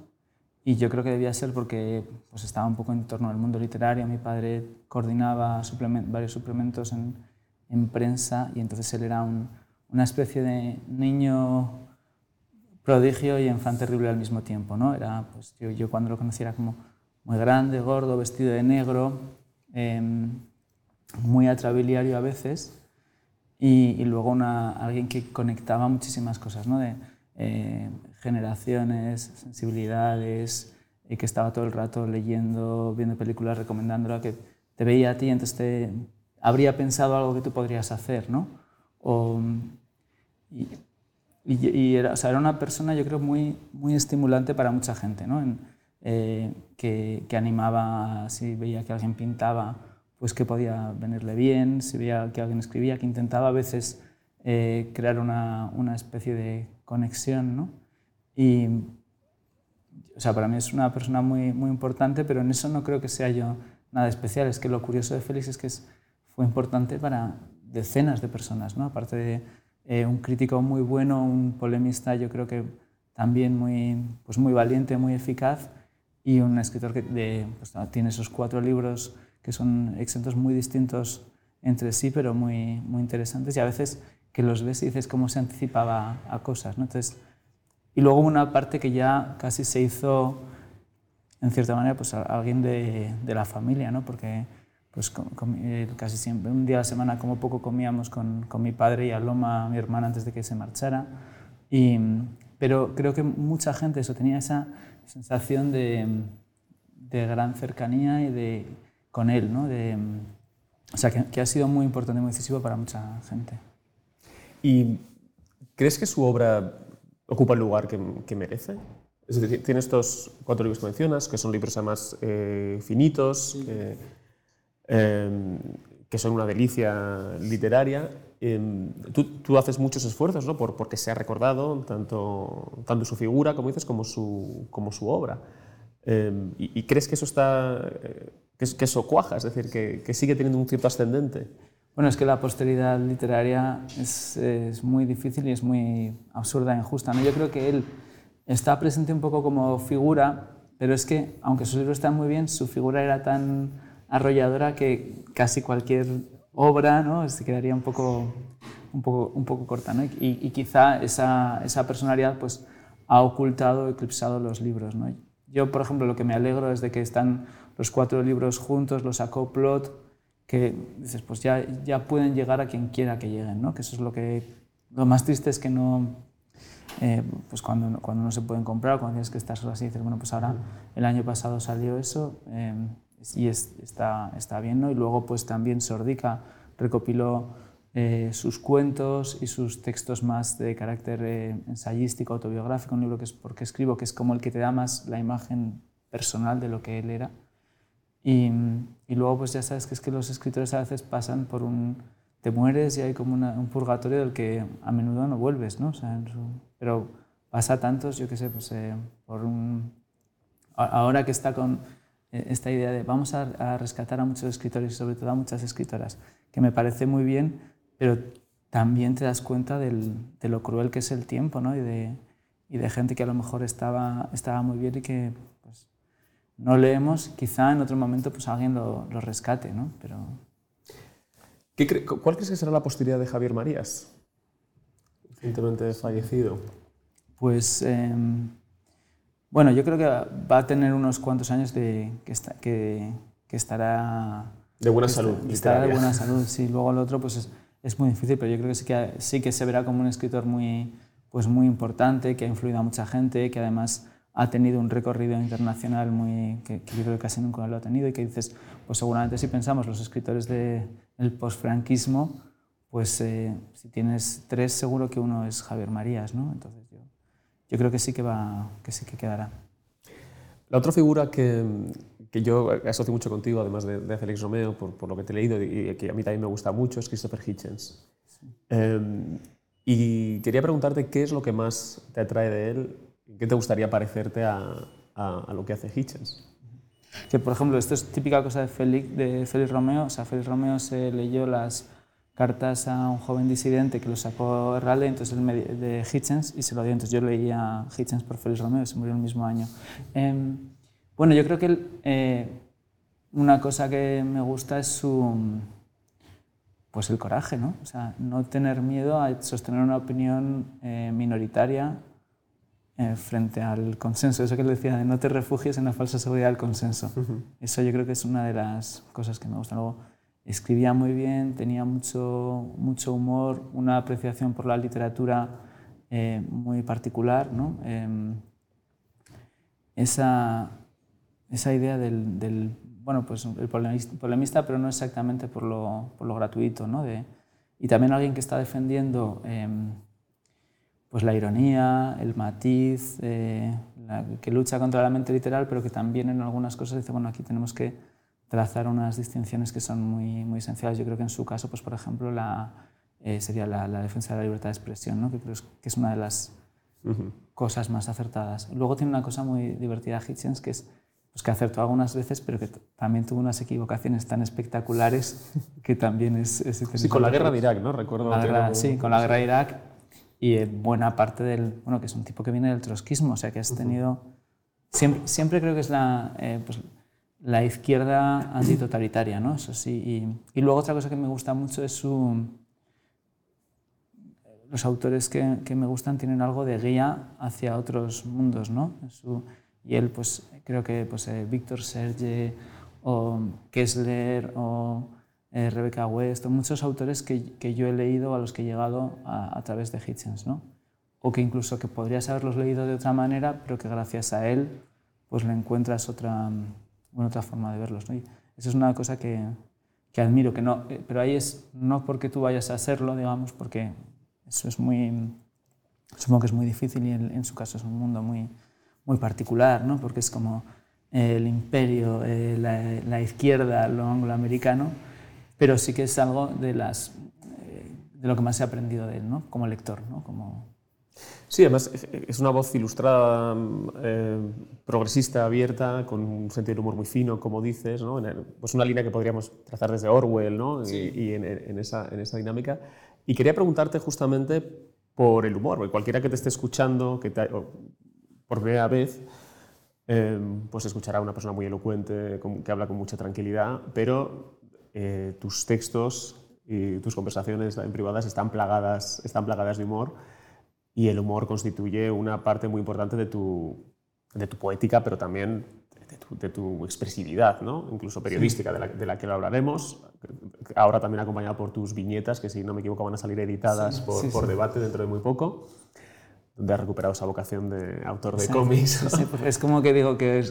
[SPEAKER 3] y yo creo que debía ser porque pues, estaba un poco en torno al mundo literario. Mi padre coordinaba varios suplementos en, en, prensa y entonces él era un, una especie de niño prodigio y enfant terrible al mismo tiempo. ¿no? Era, pues, yo, cuando lo conocí era como muy grande, gordo, vestido de negro, eh, muy atrabiliario a veces y, y luego una, alguien que conectaba muchísimas cosas. ¿no? De, eh, generaciones, sensibilidades, y que estaba todo el rato leyendo, viendo películas, recomendándola, que te veía a ti, entonces te, habría pensado algo que tú podrías hacer, ¿no? O, y, y, y era, o sea, era, una persona, yo creo, muy, muy estimulante para mucha gente, ¿no? En, eh, que, que, animaba, si veía que alguien pintaba, pues que podía venirle bien, si veía que alguien escribía, que intentaba a veces eh, crear una, una especie de conexión, ¿no? Y, o sea, para mí es una persona muy, muy importante, pero en eso no creo que sea yo nada especial. Es que lo curioso de Félix es que es, fue importante para decenas de personas, ¿no? Aparte de eh, un crítico muy bueno, un polemista, yo creo que también muy, pues muy valiente, muy eficaz, y un escritor que pues, tiene esos cuatro libros que son exentos muy distintos entre sí, pero muy, muy interesantes, y a veces que los ves y dices cómo se anticipaba a cosas. ¿no? Entonces, y luego una parte que ya casi se hizo, en cierta manera, pues a alguien de, de la familia, ¿no? porque pues, com, com, eh, casi siempre, un día a la semana como poco comíamos con, con mi padre y a Loma, mi hermana, antes de que se marchara. Y, pero creo que mucha gente eso tenía esa sensación de, de gran cercanía y de, con él, ¿no? de, o sea, que, que ha sido muy importante, muy decisivo para mucha gente.
[SPEAKER 2] ¿Y crees que su obra ocupa el lugar que, que merece? Es decir, tiene estos cuatro libros que mencionas, que son libros además eh, finitos, que, em, que son una delicia literaria. Em, tú, tú, haces muchos esfuerzos ¿no? por porque sea recordado tanto, tanto su figura, como dices, como su, como su obra. Em, y, crees que eso, está, que, que, eso cuaja? Es decir, que, sigue teniendo un cierto ascendente.
[SPEAKER 3] Bueno, es que la posteridad literaria es, es, muy difícil y es muy absurda e injusta. ¿no? Yo creo que él está presente un poco como figura, pero es que, aunque sus libros están muy bien, su figura era tan arrolladora que casi cualquier obra ¿no? se quedaría un poco, un poco, un poco corta. ¿no? Y, y, quizá esa, esa, personalidad pues, ha ocultado, eclipsado los libros. ¿no? Yo, por ejemplo, lo que me alegro es de que están los cuatro libros juntos, los sacó Plot, que dices, pues ya, ya pueden llegar a quien quiera que lleguen, ¿no? Que eso es lo que... Lo más triste es que no... Eh, pues cuando, cuando no se pueden comprar, cuando tienes que estar solo así, dices, bueno, pues ahora el año pasado salió eso eh, y es, está, está bien, ¿no? Y luego pues también Sordica recopiló eh, sus cuentos y sus textos más de carácter ensayístico, autobiográfico, un libro que es Porque escribo, que es como el que te da más la imagen personal de lo que él era. Y, y, luego, pues ya sabes que es que los escritores a veces pasan por un... Te mueres y hay como una, un purgatorio del que a menudo no vuelves, ¿no? O sea, pero pasa tantos, yo qué sé, pues eh, por un... Ahora que está con eh, esta idea de vamos a, a, rescatar a muchos escritores y sobre todo a muchas escritoras, que me parece muy bien, pero también te das cuenta del, de lo cruel que es el tiempo, ¿no? Y de, y de gente que a lo mejor estaba, estaba muy bien y que no leemos, quizá en otro momento pues alguien lo, lo rescate, ¿no? Pero...
[SPEAKER 2] ¿Qué ¿Cuál crees que será la posteridad de Javier Marías, recientemente fallecido?
[SPEAKER 3] Pues, eh, bueno, yo creo que va a tener unos cuantos años de que, está, que, que estará...
[SPEAKER 2] De buena salud.
[SPEAKER 3] Estará de buena salud, sí. Luego el otro pues es, es, muy difícil, pero yo creo que sí, que sí que se verá como un escritor muy, pues muy importante, que ha influido a mucha gente, que además ha tenido un recorrido internacional muy, que, que, yo creo que casi nunca lo ha tenido y que dices, pues seguramente si pensamos los escritores del de posfranquismo, pues eh, si tienes tres seguro que uno es Javier Marías, ¿no? Entonces yo, yo creo que sí que, va, que sí que quedará.
[SPEAKER 2] La otra figura que, que yo asocio mucho contigo, además de, de Félix Romeo, por, por, lo que te he leído y que a mí también me gusta mucho, es Christopher Hitchens. Sí. Eh, y quería preguntarte qué es lo que más te atrae de él ¿Qué te gustaría parecerte a, a, a, lo que hace Hitchens?
[SPEAKER 3] Que, por ejemplo, esto es típica cosa de Félix, de Félix Romeo. O sea, Félix Romeo se leyó las cartas a un joven disidente que lo sacó Raleigh entonces él de Hitchens y se lo dio. Entonces yo leía Hitchens por Félix Romeo, se murió el mismo año. Eh, bueno, yo creo que eh, una cosa que me gusta es su pues el coraje, ¿no? O sea, no tener miedo a sostener una opinión eh, minoritaria eh, frente al consenso. Eso que le decía, de no te refugies en la falsa seguridad del consenso. Uh -huh. Eso yo creo que es una de las cosas que me gustan. Luego, escribía muy bien, tenía mucho, mucho humor, una apreciación por la literatura eh, muy particular. ¿no? Eh, esa, esa idea del, del, bueno, pues el polemista, polemista, pero no exactamente por lo, por lo gratuito. ¿no? De, y también alguien que está defendiendo em, pues la ironía, el matiz, eh, la, que lucha contra la mente literal, pero que también en algunas cosas dice, bueno, aquí tenemos que trazar unas distinciones que son muy, muy esenciales. Yo creo que en su caso, pues por ejemplo, la, eh, sería la, la, defensa de la libertad de expresión, ¿no? que creo que es una de las uh -huh. cosas más acertadas. Luego tiene una cosa muy divertida Hitchens, que es pues, que acertó algunas veces, pero que también tuvo unas equivocaciones tan espectaculares que también es... es
[SPEAKER 2] sí, con la guerra de Irak, ¿no? Recuerdo.
[SPEAKER 3] La guerra, sí, con la guerra de Irak y buena parte del, bueno, que es un tipo que viene del trotskismo, o sea que has tenido, siempre, siempre creo que es la, eh, pues, la izquierda antitotalitaria, ¿no? Eso sí, y, y, luego otra cosa que me gusta mucho es su, los autores que, que me gustan tienen algo de guía hacia otros mundos, ¿no? Su, y él, pues creo que pues, eh, Víctor Serge o Kessler o eh, Rebecca West, muchos autores que, que, yo he leído a los que he llegado a, a, través de Hitchens, ¿no? o que incluso que podrías haberlos leído de otra manera, pero que gracias a él pues le encuentras otra, una otra forma de verlos. ¿no? Y eso es una cosa que, que admiro, que no, eh, pero ahí es no porque tú vayas a hacerlo, digamos, porque eso es muy, supongo que es muy difícil y en, en su caso es un mundo muy, muy particular, ¿no? porque es como el imperio, eh, la, la, izquierda, lo angloamericano, pero sí que es algo de, las, eh, de lo que más he aprendido de él, ¿no? como lector. ¿no? Como...
[SPEAKER 2] Sí, además es una voz ilustrada, eh, progresista, abierta, con un sentido de humor muy fino, como dices, ¿no? pues una línea que podríamos trazar desde Orwell ¿no? y, y en, en, esa, en esa dinámica. Y quería preguntarte justamente por el humor, porque cualquiera que te esté escuchando que te, por primera vez, eh, pues escuchará a una persona muy elocuente, que habla con mucha tranquilidad, pero eh, tus textos y tus conversaciones en privadas están plagadas, están plagadas de humor y el humor constituye una parte muy importante de tu, de tu poética, pero también de tu, de tu expresividad, ¿no? incluso periodística, sí. de, la, de, la, que lo hablaremos. Ahora también acompañado por tus viñetas, que si no me equivoco van a salir editadas sí, por, sí, por debate dentro de muy poco donde has recuperado esa vocación de autor de cómics.
[SPEAKER 3] ¿no? es como que digo que.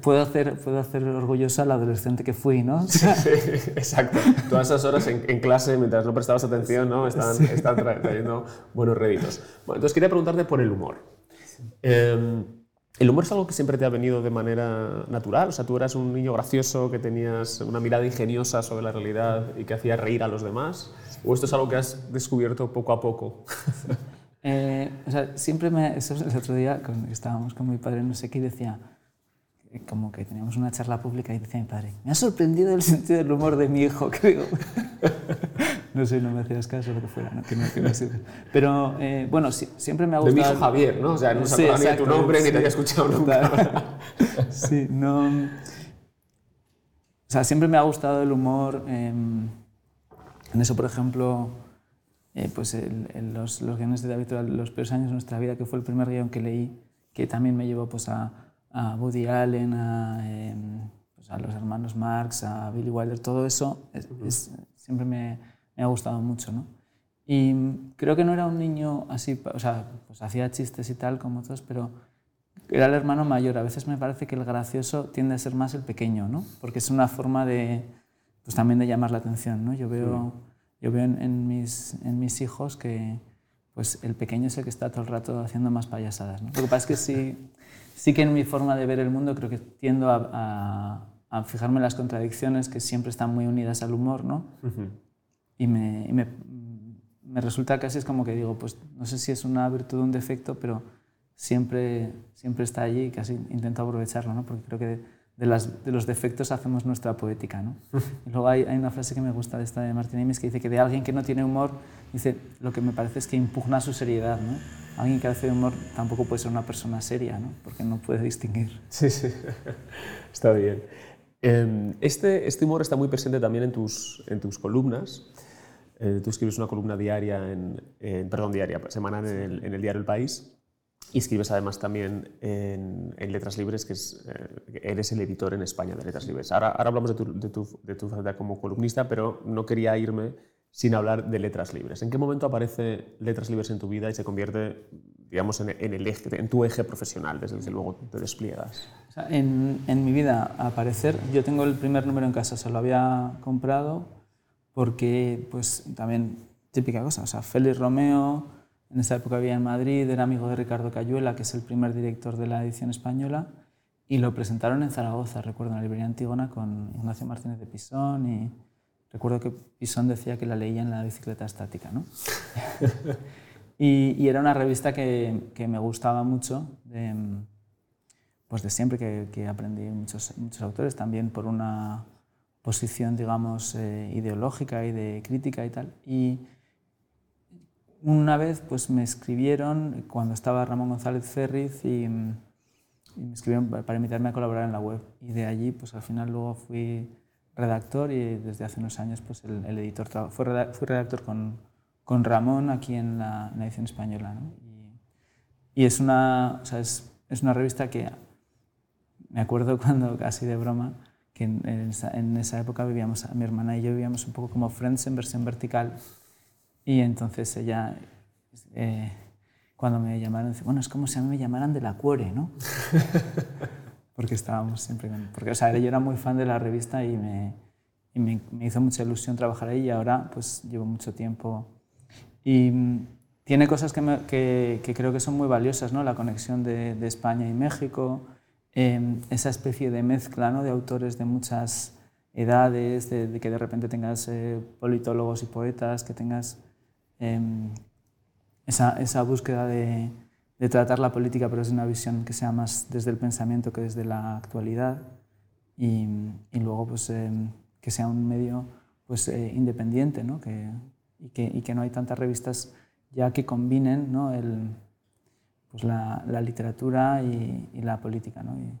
[SPEAKER 3] Puedo, hacer, puedo hacer orgullosa al adolescente que fui, ¿no?
[SPEAKER 2] Sí, sí, exacto. Todas esas horas en, en, clase, mientras no prestabas atención, ¿no? están, sí. están trayendo buenos réditos. Bueno, entonces quería preguntarte por el humor. Eh, ¿El humor es algo que siempre te ha venido de manera natural? O sea, tú eras un niño gracioso que tenías una mirada ingeniosa sobre la realidad y que hacía reír a los demás? ¿O esto es algo que has descubierto poco a poco?
[SPEAKER 3] Eh, o sea, siempre me... Eso el otro día con, estábamos con mi padre, no sé qué, decía, como que teníamos una charla pública y decía mi padre, me ha sorprendido el sentido del humor de mi hijo, digo, no sé, no me hacías caso, lo que fuera, no, que no, que no. Pero eh, bueno, sí, siempre me ha gustado...
[SPEAKER 2] De mi hijo Javier, ¿no? O sea, no se sí, ni tu nombre sí, ni te había escuchado nunca.
[SPEAKER 3] sí, no... O sea, siempre me ha gustado el humor. Eh, en eso, por ejemplo, eh, pues el, el, los, los, guiones de David Los peores años de nuestra vida, que fue el primer guion que leí, que también me llevó pues, a, a Woody Allen, a, eh, pues, a, los hermanos Marx, a Billy Wilder, todo eso es, uh -huh. es, siempre me, me, ha gustado mucho. ¿no? Y creo que no era un niño así, o sea, pues hacía chistes y tal como todos, pero era el hermano mayor. A veces me parece que el gracioso tiende a ser más el pequeño, ¿no? porque es una forma de, pues también de llamar la atención. ¿no? Yo veo... Sí yo veo en, en, mis, en mis hijos que pues el pequeño es el que está todo el rato haciendo más payasadas. ¿no? Lo que pasa es que sí, sí que en mi forma de ver el mundo creo que tiendo a, a, a fijarme en las contradicciones que siempre están muy unidas al humor, ¿no? Uh -huh. Y, me, y me, me, resulta casi es como que digo, pues no sé si es una virtud o un defecto, pero siempre, siempre está allí y casi intento aprovecharlo, ¿no? Porque creo que de, las, de, los defectos hacemos nuestra poética. ¿no? Y luego hay, hay, una frase que me gusta de esta de Martín Amis que dice que de alguien que no tiene humor, dice, lo que me parece es que impugna su seriedad. ¿no? Alguien que hace humor tampoco puede ser una persona seria, ¿no? porque no puede distinguir.
[SPEAKER 2] Sí, sí, está bien. Este, este humor está muy presente también en tus, en tus columnas. Eh, tú escribes una columna diaria, en, en perdón, diaria, semanal en el, en el diario El País. Escribes además también en, Letras Libres, que es, eh, eres el editor en España de Letras Libres. Ahora, ahora hablamos de tu, de, tu, de tu como columnista, pero no quería irme sin hablar de Letras Libres. ¿En qué momento aparece Letras Libres en tu vida y se convierte, digamos, en, en el eje, en tu eje profesional, desde el luego te despliegas?
[SPEAKER 3] En, en, mi vida, aparecer, yo tengo el primer número en casa, se lo había comprado porque, pues, también, típica cosa, o sea, Félix Romeo en esa época vivía en Madrid, era amigo de Ricardo Cayuela, que es el primer director de la edición española, y lo presentaron en Zaragoza, recuerdo, en la librería Antígona con Ignacio Martínez de Pisón, y recuerdo que Pisón decía que la leía en la bicicleta estática. ¿no? y, y, era una revista que, que me gustaba mucho, de, pues de siempre que, que aprendí muchos, muchos autores, también por una posición, digamos, eh, ideológica y de crítica y tal. Y, una vez pues me escribieron cuando estaba Ramón González Ferriz y, y, me escribieron para invitarme a colaborar en la web y de allí pues al final luego fui redactor y desde hace unos años pues el, el editor fui redactor con, con Ramón aquí en la, en la edición española ¿no? y, y, es una o sea, es, es, una revista que me acuerdo cuando casi de broma que en, en, esa, en esa época vivíamos mi hermana y yo vivíamos un poco como Friends en versión vertical y entonces ella, eh, cuando me llamaron, dice, bueno, es como si a mí me llamaran de la Cuore, ¿no? porque estábamos siempre con... Porque, o sea, yo era muy fan de la revista y me, y me, me hizo mucha ilusión trabajar ahí y ahora pues llevo mucho tiempo. Y, tiene cosas que, me- que- que creo que son muy valiosas, ¿no? La conexión de, de España y México, eh, esa especie de mezcla ¿no? de autores de muchas edades, de, de que de repente tengas eh, politólogos y poetas, que tengas em, esa, esa búsqueda de, de tratar la política, pero desde una visión que sea más desde el pensamiento que desde la actualidad. Y, y luego pues, em, que sea un medio pues, eh, independiente ¿no? que, y, que, y que no hay tantas revistas ya que combinen ¿no? el, pues la, la literatura y, y la política. ¿no? Y,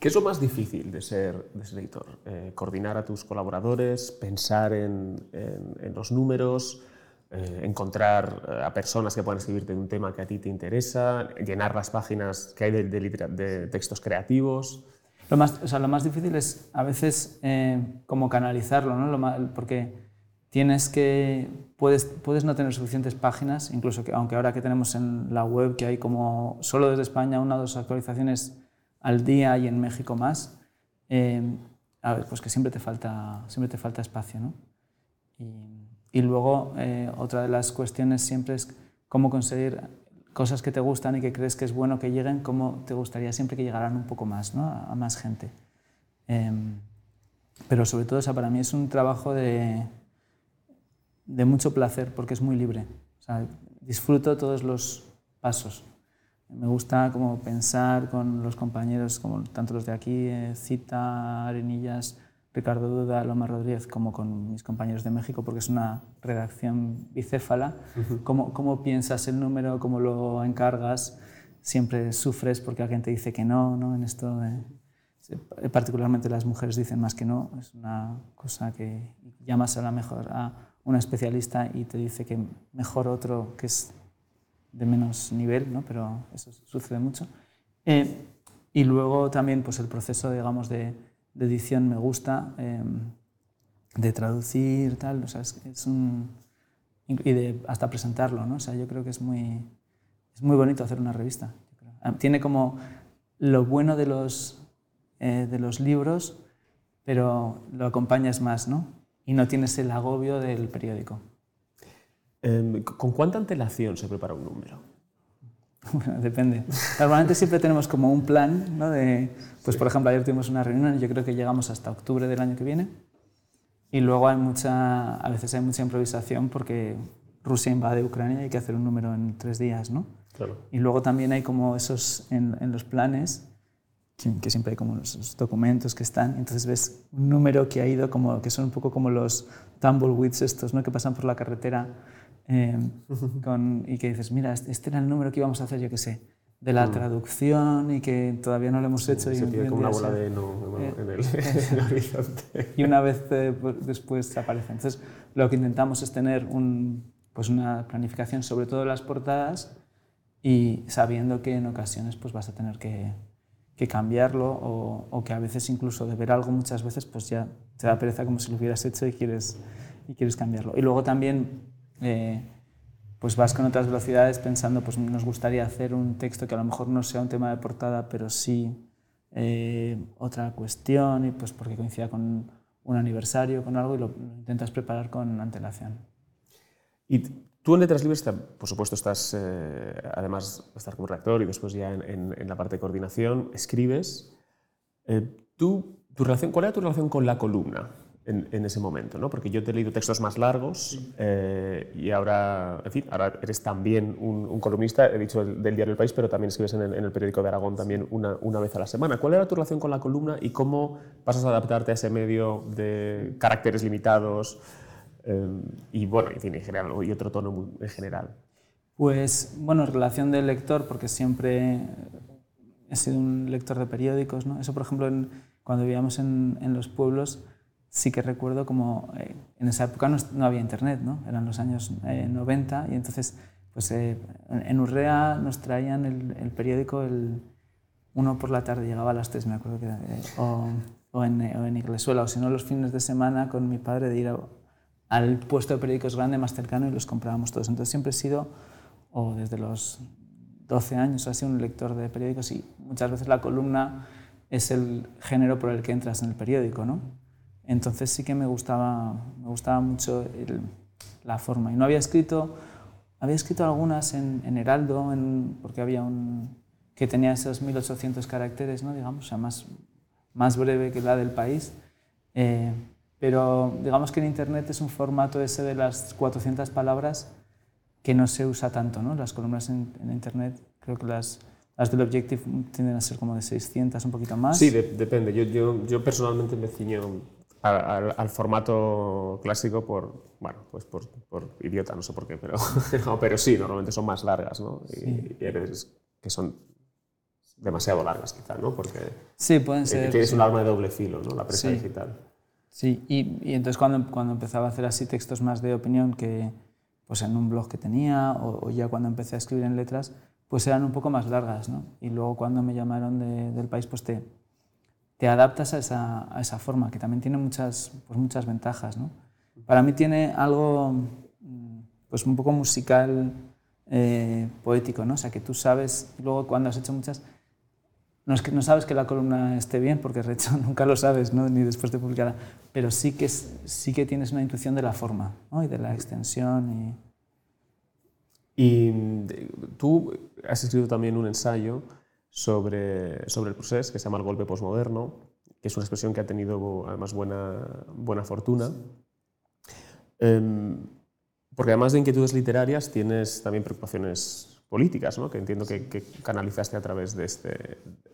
[SPEAKER 2] ¿Qué es lo más difícil de ser, de ser editor? Eh, coordinar a tus colaboradores, pensar en, en- en los números, eh, encontrar eh, a personas que puedan escribirte un tema que a ti te interesa, llenar las páginas que hay de, de de textos creativos.
[SPEAKER 3] Lo más, o sea, lo más difícil es a veces eh, como canalizarlo, ¿no? Lo porque tienes que, puedes, puedes no tener suficientes páginas, incluso que, aunque ahora que tenemos en la web que hay como solo desde España una o dos actualizaciones al día y en México más, eh, a ver, pues que siempre te falta, siempre te falta espacio, ¿no? Y, y luego eh, otra de las cuestiones siempre es cómo conseguir cosas que te gustan y que crees que es bueno que lleguen, cómo te gustaría siempre que llegaran un poco más, ¿no? a, más gente. Em, pero sobre todo, o sea, para mí es un trabajo de, de mucho placer porque es muy libre. O sea, disfruto todos los pasos. Me gusta como pensar con los compañeros, como tanto los de aquí, eh, Cita, Arenillas, Ricardo Duda, Loma Rodríguez, como con mis compañeros de México, porque es una redacción bicéfala. cómo, cómo piensas el número, cómo lo encargas, siempre sufres porque alguien te dice que no, ¿no? En esto, se- particularmente las mujeres dicen más que no, es una cosa que llamas a la mejor a una especialista y te dice que mejor otro que es de menos nivel, ¿no? pero eso sucede mucho. Eh, y luego también pues, el proceso digamos, de, de edición me gusta, eh, de traducir, tal, o sea, es, un, y de hasta presentarlo. ¿no? O sea, yo creo que es muy, es muy bonito hacer una revista. Ah, Tiene como lo bueno de los, eh, de los libros, pero lo acompañas más, ¿no? Y no tienes el agobio del periódico.
[SPEAKER 2] Em, ¿Con cuánta antelación se prepara un número?
[SPEAKER 3] Bueno, depende. Normalmente siempre tenemos como un plan, ¿no? De, pues por ejemplo, ayer tuvimos una reunión y yo creo que llegamos hasta octubre del año que viene. Y luego hay mucha, a veces hay mucha improvisación porque Rusia invade Ucrania y hay que hacer un número en tres días, ¿no?
[SPEAKER 2] Claro.
[SPEAKER 3] Y luego también hay como esos en, en los planes, que, que siempre hay como esos documentos que están, entonces ves un número que ha ido como, que son un poco como los tumbleweeds estos, ¿no? Que pasan por la carretera eh, con, y que dices, mira, este este era el número que íbamos a hacer, yo qué sé, de la traducción y que todavía no lo hemos hecho. y
[SPEAKER 2] Se tiene como una bola
[SPEAKER 3] se-
[SPEAKER 2] de no
[SPEAKER 3] Eh,
[SPEAKER 2] en, el, en el horizonte.
[SPEAKER 3] y una vez eh, pues, después aparece. Entonces, lo que intentamos es tener un, pues una planificación sobre todo de las portadas y sabiendo que en ocasiones pues, vas a tener que, que cambiarlo o, o que a veces incluso de ver algo muchas veces pues ya te da pereza como si lo hubieras hecho y quieres, y quieres cambiarlo. Y luego también eh, pues vas con otras velocidades pensando pues nos gustaría hacer un texto que a lo mejor no sea un tema de portada pero sí eh, otra cuestión y pues porque coincida con un aniversario, con algo y lo, intentas preparar con antelación.
[SPEAKER 2] Y tú en Letras Libres, por supuesto, estás, eh, además de estar como redactor y después ya en, la parte de coordinación, escribes. Tú, tu relación, ¿Cuál era tu relación con la columna en, en ese momento? ¿no? Porque yo te he leído textos más largos eh, y ahora, en fin, ahora eres también un, un columnista, he dicho del, del diario El País, pero también escribes en el, en el periódico de Aragón también una, una vez a la semana. ¿Cuál era tu relación con la columna y cómo pasas a adaptarte a ese medio de caracteres limitados? Eh, y bueno, en fin, en general, y otro tono en general.
[SPEAKER 3] Pues bueno, relación del lector, porque siempre he sido un lector de periódicos. ¿no? Eso, por ejemplo, en- cuando vivíamos en los pueblos, sí que recuerdo como eh, en esa época no, no había internet, ¿no? eran los años eh, 90 y entonces pues, eh, en Urrea nos traían el, el periódico, el, uno por la tarde, llegaba a las 3, me acuerdo que era, eh, o, o, en, o en Iglesuela, o si no los fines de semana con mi padre de ir a- al puesto de periódicos grande más cercano y los comprábamos todos. Entonces siempre he sido, o desde los 12 años, he sido un lector de periódicos y muchas veces la columna es el género por el que entras en el periódico, ¿no? Entonces sí que me gustaba, me gustaba mucho el- la forma. Y no había escrito había escrito algunas en, en Heraldo, en, porque había un que tenía esos 1800 caracteres, ¿no? digamos, o sea, más, más breve que la del país. Eh, pero digamos que en Internet es un formato ese de las 400 palabras que no se usa tanto. ¿no? Las columnas en, en Internet, creo que las, las del Objective tienden a ser como de 600, un poquito más.
[SPEAKER 2] Sí, de, depende. Yo, yo, yo, personalmente me ciño al, al, formato clásico por, bueno, pues por, por, idiota, no sé por qué, pero, no, pero sí, normalmente son más largas, ¿no? Y, sí. y hay veces que son demasiado largas quizá, ¿no? Porque
[SPEAKER 3] sí, pueden ser,
[SPEAKER 2] tienes
[SPEAKER 3] sí.
[SPEAKER 2] un arma de doble filo, ¿no? La prensa
[SPEAKER 3] Sí.
[SPEAKER 2] digital.
[SPEAKER 3] Sí, y, y entonces cuando, cuando empezaba a hacer así textos más de opinión que pues en un blog que tenía o, o ya cuando empecé a escribir en letras, pues eran un poco más largas, ¿no? Y luego cuando me llamaron de, del país, pues te, te adaptas a esa, a esa forma, que también tiene muchas, pues muchas ventajas, ¿no? Para mí tiene algo mm, pues un poco musical, eh, poético, ¿no? O sea, que tú sabes, luego cuando has hecho muchas, no, es que no sabes que la columna esté bien, porque de hecho nunca lo sabes, ¿no? ni después de publicada, pero sí que, sí que tienes una intuición de la forma ¿no? y de la extensión. Y...
[SPEAKER 2] Y de- tú has escrito también un ensayo sobre, sobre el proceso que se llama el golpe posmoderno, que es una expresión que ha tenido además buena, buena fortuna. Em, porque además de inquietudes literarias tienes también preocupaciones políticas, ¿no? que entiendo que, que canalizaste a través de este,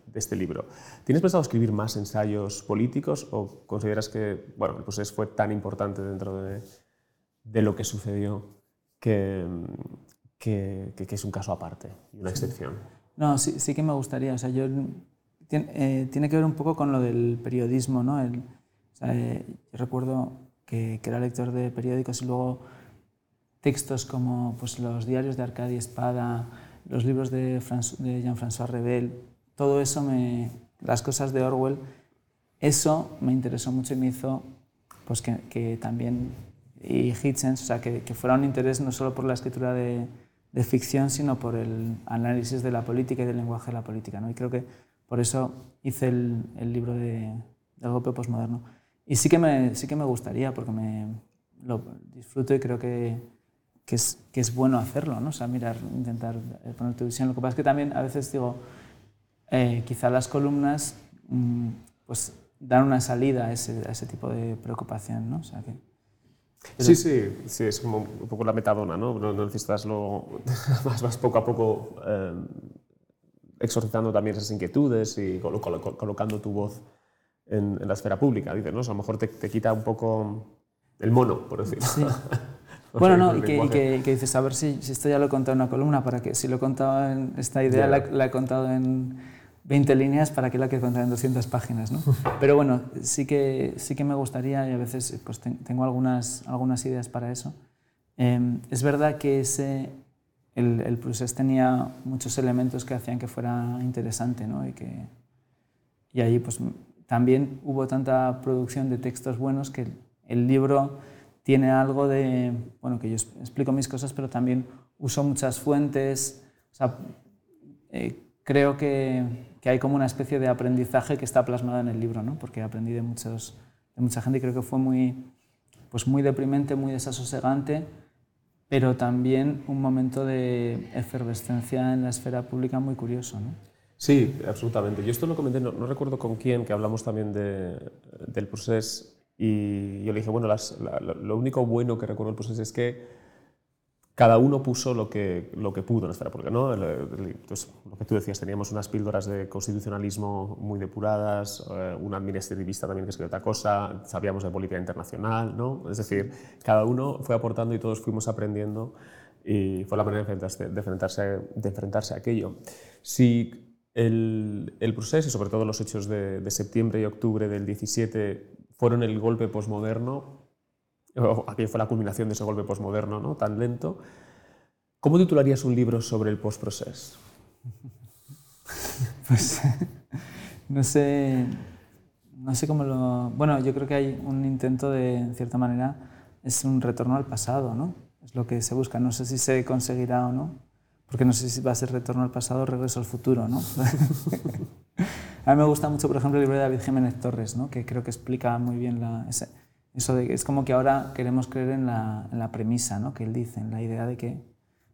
[SPEAKER 2] de este libro. ¿Tienes pensado escribir más ensayos políticos o consideras que bueno, el proceso fue tan importante dentro de, de lo que sucedió que, que- que es un caso aparte y una excepción?
[SPEAKER 3] No, sí, sí que me gustaría. O sea, yo, tiene, eh, tiene que ver un poco con lo del periodismo. ¿no? El- eh, yo recuerdo que, que era lector de periódicos y luego textos como pues, los diarios de Arcadia Espada, los libros de Jean-François Rebel, todo eso, me, las cosas de Orwell, eso me interesó mucho y me hizo pues, que, que también, y Hitchens, o sea, que, que fuera un interés no solo por la escritura de, de ficción, sino por el análisis de la política y del lenguaje de la política. ¿no? Y creo que por eso hice el, el libro de, del golpe posmoderno. Y sí que me, sí que me gustaría, porque me lo disfruto y creo que, que, es, que es bueno hacerlo, ¿no? O sea, mirar, intentar poner tu visión. Lo que pasa es que también a veces digo, eh, quizá las columnas mm, pues dan una salida a ese, a ese tipo de preocupación, ¿no? O
[SPEAKER 2] Sí, sí, sí, es como un poco la metadona, ¿no? No, no necesitas lo, vas, vas poco a poco eh, exorcizando también esas inquietudes y colo- colo- colocando tu voz en, en la esfera pública, dices, ¿no? O sea, a lo mejor te, te quita un poco el mono, por decirlo.
[SPEAKER 3] Sí. Bueno, no, y que, y que, que dices, a ver si, si esto ya lo he contado en una columna, para que si lo he contado en esta idea,
[SPEAKER 2] Ya.
[SPEAKER 3] la, la he contado en 20 líneas, ¿para qué la quiero contar en 200 páginas? ¿no? Pero bueno, sí que, sí que me gustaría y a veces pues, ten- tengo algunas, algunas ideas para eso. Eh, es verdad que ese, el, el tenía muchos elementos que hacían que fuera interesante ¿no? y, que, y ahí pues, también hubo tanta producción de textos buenos que el, el libro tiene algo de, bueno, que yo explico mis cosas, pero también uso muchas fuentes, o sea, eh, creo que, que hay como una especie de aprendizaje que está plasmado en el libro, ¿no? porque aprendí de, muchos, de mucha gente y creo que fue muy, pues muy deprimente, muy desasosegante, pero también un momento de efervescencia en la esfera pública muy curioso. ¿no?
[SPEAKER 2] Sí, absolutamente. Yo esto lo comenté, no, no recuerdo con quién, que hablamos también de, del proceso y yo le dije, bueno, lo único bueno que recuerdo del proceso es que cada uno puso lo que, lo que pudo en esfera pública. ¿no? Entonces, lo que tú decías, teníamos unas píldoras de constitucionalismo muy depuradas, eh, un administrativista también que escribió otra cosa, sabíamos de política internacional, ¿no? Es decir, cada uno fue aportando y todos fuimos aprendiendo y fue la manera de enfrentarse, de enfrentarse, de enfrentarse a aquello. Si el, el proceso y sobre todo los hechos de, de septiembre y octubre del 17 fueron el golpe posmoderno, aquello fue la culminación de ese golpe posmoderno ¿no? tan lento, ¿cómo titularías un libro sobre el post-process?
[SPEAKER 3] Pues no sé, no sé cómo lo... Bueno, yo creo que hay un intento de, en cierta manera, es un retorno al pasado, ¿no? Es lo que se busca. No sé si se conseguirá o no, porque no sé si va a ser retorno al pasado o regreso al futuro, ¿no? a mí me gusta mucho, por ejemplo, el libro de David Jiménez Torres, ¿no? Que creo que explica muy bien la, eso de es como que ahora queremos creer en la, en la premisa, ¿no? Que él dice, en la idea de que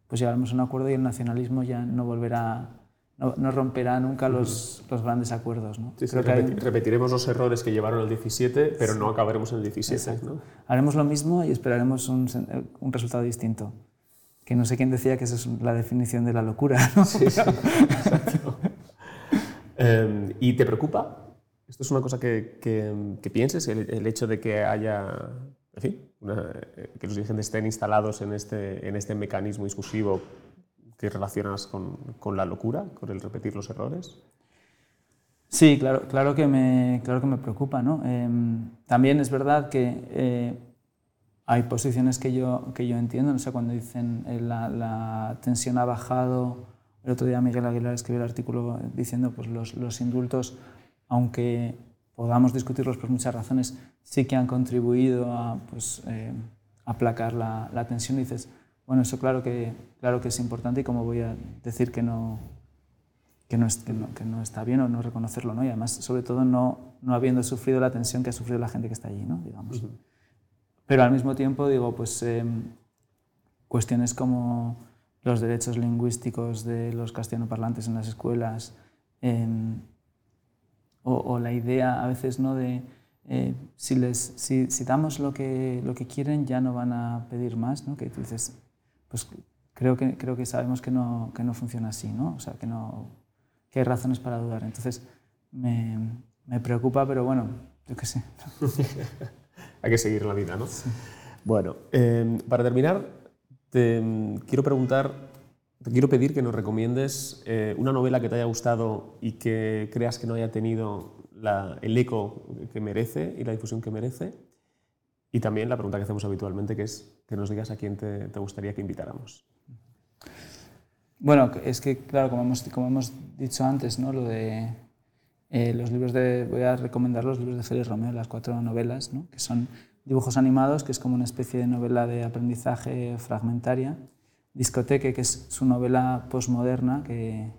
[SPEAKER 3] pues llegaremos a un acuerdo y el nacionalismo ya no volverá, no, no romperá nunca los, los grandes acuerdos. ¿no?
[SPEAKER 2] Sí, sí,
[SPEAKER 3] Creo que hay-
[SPEAKER 2] repeti- repetiremos los errores que llevaron al 17, pero no acabaremos en el 17.
[SPEAKER 3] Exacto.
[SPEAKER 2] ¿no?
[SPEAKER 3] Haremos lo mismo y esperaremos un, eh, un resultado distinto. Que no sé quién decía que esa es la definición de la locura. ¿no?
[SPEAKER 2] Sí, sí, exacto. Eh, ¿Y te preocupa? ¿Esto es una cosa que, que- que pienses, el, el hecho de que haya, en fin, una- eh, que los dirigentes estén instalados en este, en este mecanismo discursivo que relacionas con, con la locura, con el repetir los errores?
[SPEAKER 3] Sí, claro, claro, que, me, claro que me preocupa. ¿no? Em, también es verdad que eh, hay posiciones que yo, que yo entiendo. O sea, cuando dicen eh, la, la tensión ha bajado, el otro día Miguel Aguilar escribió el artículo diciendo pues los, los indultos, aunque podamos discutirlos por muchas razones, sí que han contribuido a pues, eh, aplacar la, la tensión. Y dices, bueno, eso claro que, claro que es importante y como voy a decir que no, que no, es- que no, que no está bien o no reconocerlo, ¿no? Y además, sobre todo, no, no habiendo sufrido la tensión que ha sufrido la gente que está allí, ¿no? Digamos. Pero al mismo tiempo, digo, pues em, cuestiones como los derechos lingüísticos de los castellanoparlantes en las escuelas em, o, o la idea a veces, ¿no? De eh, si, les, si, si damos lo que, lo que quieren, ya no van a pedir más, ¿no? Que tú dices, pues creo que, creo que sabemos que no, que no funciona así, ¿no? O sea, que, no, que hay razones para dudar. Entonces, me, me preocupa, pero bueno, yo qué sé.
[SPEAKER 2] Hay que seguir la vida, ¿no? Bueno, eh, para terminar, te quiero preguntar, te quiero pedir que nos recomiendes eh, una novela que te haya gustado y que creas que no haya tenido el eco que merece y la difusión que merece. Y también la pregunta que hacemos habitualmente, que es que nos digas a quién te, te gustaría que invitáramos.
[SPEAKER 3] Bueno, es que, claro, como hemos, como hemos dicho antes, ¿no? Lo de eh, los libros de... Voy a recomendar los libros de Félix Romeo, las cuatro novelas, ¿no? Que son dibujos animados, que es como una especie de novela de aprendizaje fragmentaria. Discoteque, que es su novela postmoderna, que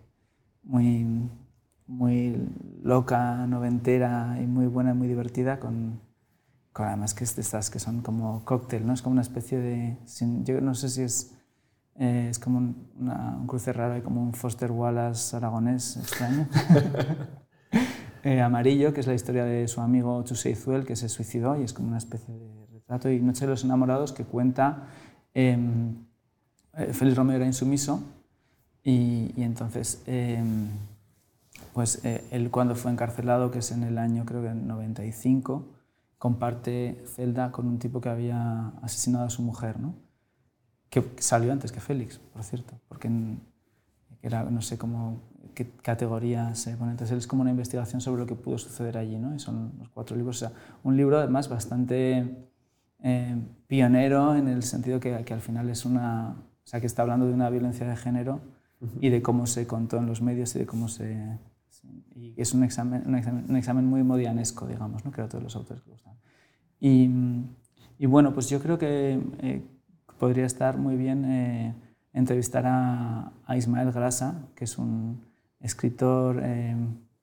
[SPEAKER 3] muy, muy loca, noventera y muy buena y muy divertida, con, con además que es de estas que son como cóctel, ¿no? Es como una especie de... sin- yo no sé si es... Eh, es como un, una- un cruce raro, hay como un Foster Wallace aragonés extraño. Eh, Amarillo, que es la historia de su amigo Chusei Zuel, que se suicidó y es como una especie de retrato. Y Noche de los Enamorados, que cuenta... em, eh, Félix Romeo era insumiso y, entonces, em, pues eh, él cuando fue encarcelado, que es en el año creo que en 95, comparte celda con un tipo que había asesinado a su mujer, ¿no? que salió antes que Félix, por cierto, porque era, no sé cómo, qué categoría se pone. Entonces es como una investigación sobre lo que pudo suceder allí, ¿no? Y son los cuatro libros. O sea, un libro además bastante eh, pionero en el sentido que al final es una, o sea, que está hablando de una violencia de género y de cómo se contó en los medios y de cómo se... Y es un examen, un examen, un examen muy modianesco, digamos, ¿no? que todos los autores que gustan. Y, y bueno, pues yo creo que eh, podría estar muy bien eh, entrevistar a, a Ismael Grasa, que es un escritor eh,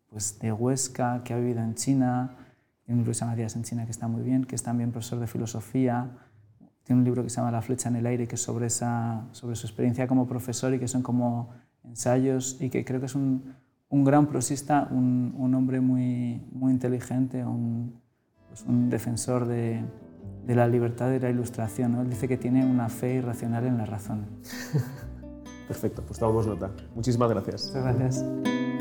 [SPEAKER 3] pues de Huesca, que ha vivido en China, se llama Días en China, que está muy bien, que es también profesor de filosofía, tiene un libro que se llama La flecha en el aire, que es sobre, esa, sobre su experiencia como profesor y que son como ensayos y que creo que es un, un gran prosista, un, un hombre muy, muy inteligente, un, pues un defensor de, de la libertad y la ilustración. ¿no? Él dice que tiene una fe irracional en la razón.
[SPEAKER 2] Perfecto, pues tomamos nota. Muchísimas gracias.
[SPEAKER 3] Muchas gracias.